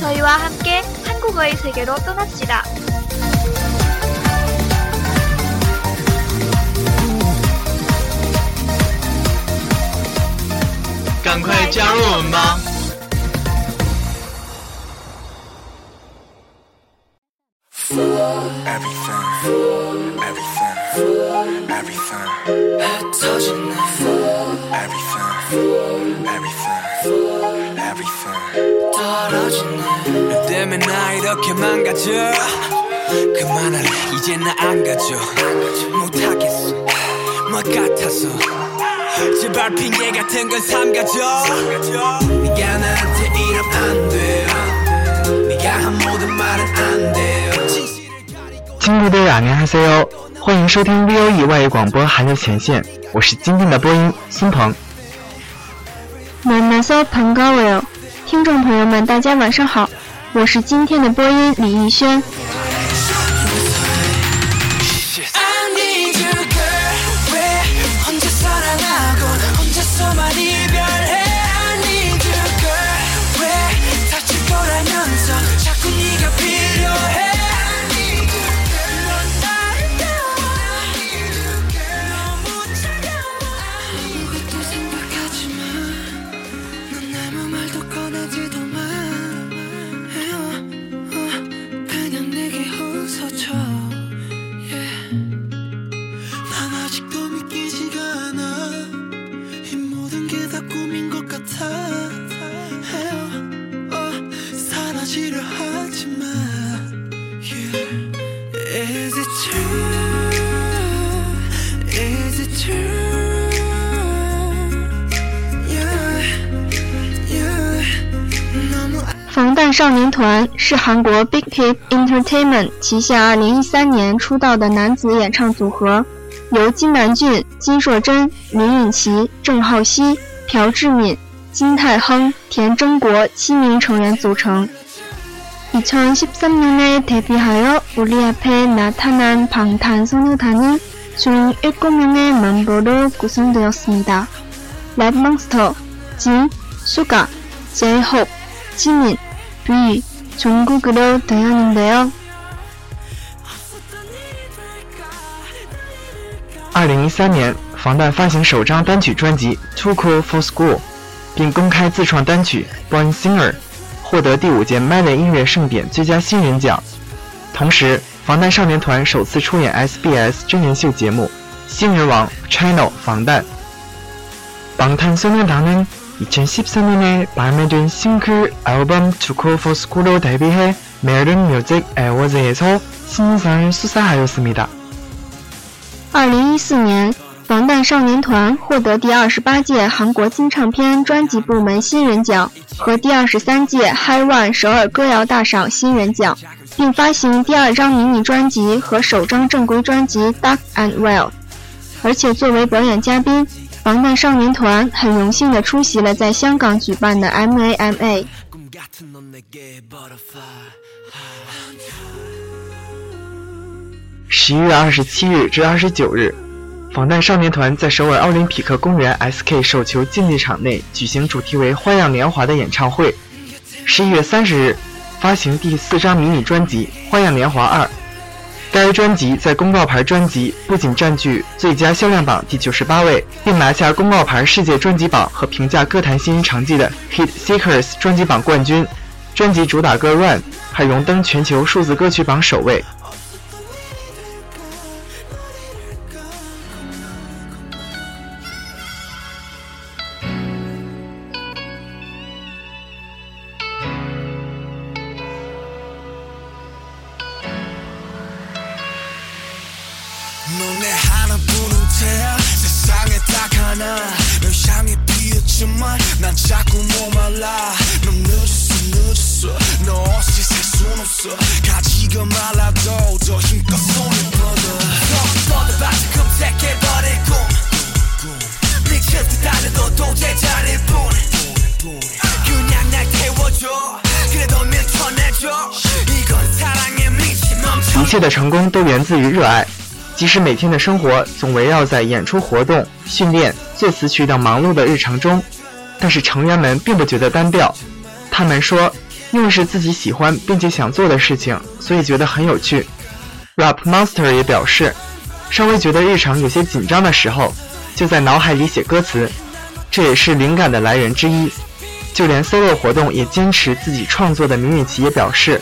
저희와 함께 한국어의 세계로 떠납시다. 赶快加入我们吧！ Everything Everything Everything 흩어지네 Everything Everything Everything 떨어지네 너 때문에 나 이렇게 망가져 그만할래 이제 나 안 가져 못하겠어 뭐 같아서 제발 핑계 같은 건 삼가져 네가 나한테 이러면 안돼 네가 한 모든 말은 안돼 亲爱的안녕하세요，欢迎收听 VOE 外语广播韩流前线，我是今天的播音孙鹏。 My myself p a n g a w e l 听众朋友们，大家晚上好，我是今天的播音李艺轩。Is it true? Is it true? Yeah, yeah. 너무防弹少年团是韩国 Big Hit Entertainment 旗下2013年出道的男子演唱组合，由金南俊、金硕珍、林允琪、郑浩熙、朴智敏、金泰亨、田征国七名成员组成。 2013년에 데뷔하여 우리 앞에 나타난 방탄소년단은 총 7명의 멤버로 구성되었습니다. 랩몬스터, 진, 수가, 제이홉, 지민, 뷔, 종국으로 되었는데요. 二零一三年，防弹发行首张单曲专辑《Too Cool for School》，并公开自创单曲《Born Singer》， 获得第五届 Melon 音乐盛典最佳新人奖。同时，防弹少年团首次出演 SBS 真人秀节目《新人王 Channel 防弹》。방탄소년단은 2013년에 발매된 싱글 앨범 Too Cool for School로 데뷔해 메른 뮤직 애워즈에서 신인상을 수상하였습니다. 二零一四年， 防弹少年团获得第二十八届韩国金唱片专辑部门新人奖和第二十三届 high one 首尔歌谣大赏新人奖并发行第二张迷你专辑和首张正规专辑 duck and well 而且作为表演嘉宾防弹少年团很荣幸地出席了在香港举办的 mama 十一月二十七日至二十九日防弹少年团在首尔奥林匹克公园 SK 手球竞技场内举行主题为《花样年华》的演唱会。十一月三十日，发行第四张迷你专辑《花样年华二》。该专辑在公告牌专辑不仅占据最佳销量榜第九十八位，并拿下公告牌世界专辑榜和评价歌坛新人成绩的 Hit Seekers 专辑榜冠军。专辑主打歌《Run》还荣登全球数字歌曲榜首位。切的成功都源自于热爱，即使每天的生活总围绕在演出活动、训练、作词曲等忙碌的日常中，但是成员们并不觉得单调。他们说，因为是自己喜欢并且想做的事情，所以觉得很有趣。Rap Monster 也表示，稍微觉得日常有些紧张的时候，就在脑海里写歌词，这也是灵感的来源之一。就连 solo 活动也坚持自己创作的明允琪也表示，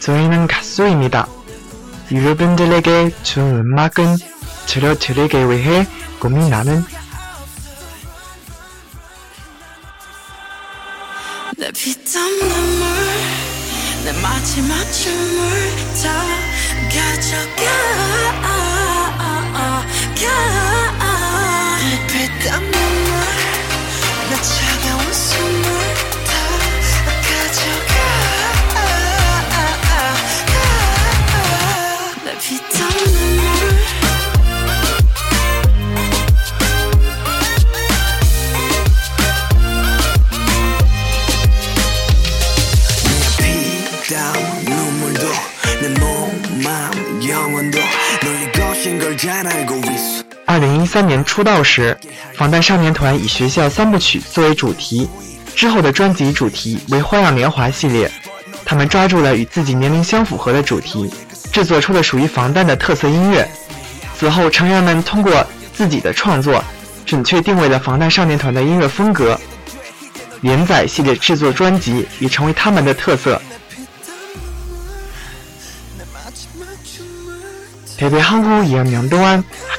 저희는 가수입니다. 여러분들에게 좋은 음악은 들려드리기 위해 고민하는 三年出道时，防弹少年团以学校三部曲作为主题，之后的专辑主题为《花样年华》系列。他们抓住了与自己年龄相符合的主题，制作出了属于防弹的特色音乐。此后，成员们通过自己的创作，准确定位了防弹少年团的音乐风格。连载系列制作专辑也成为他们的特色。 데뷔 후 2학년 동안 학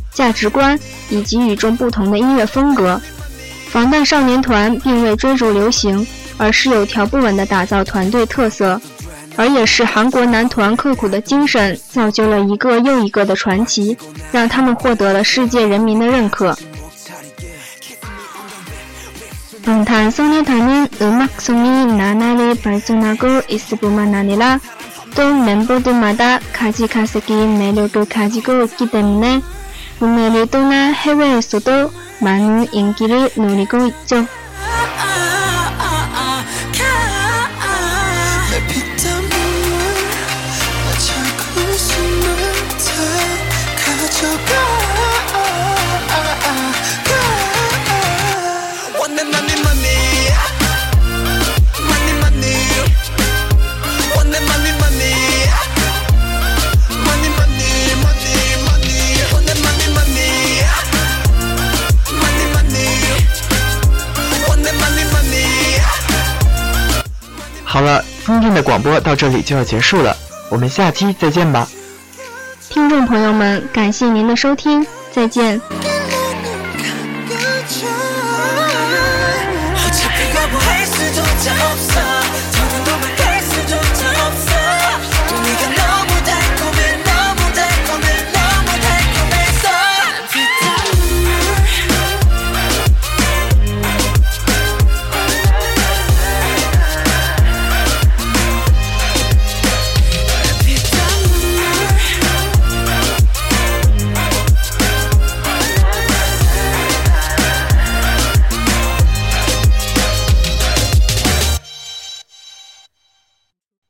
价值观以及与众不同的音乐风格。防弹少年团并未追逐流行，而是有条不紊地打造团队特色，而也是韩国男团刻苦的精神造就了一个又一个的传奇，让他们获得了世界人民的认可。 방탄소년단은 음악성이 나날이 발전하고 있을 뿐만 아니라 또 멤버들마다 가지가색인 매력을 가지고 있기 때문에 국내를 떠나 해외에서도 많은 인기를 누리고 있죠. 好了今天的广播到这里就要结束了，我们下期再见吧。听众朋友们，感谢您的收听，再见。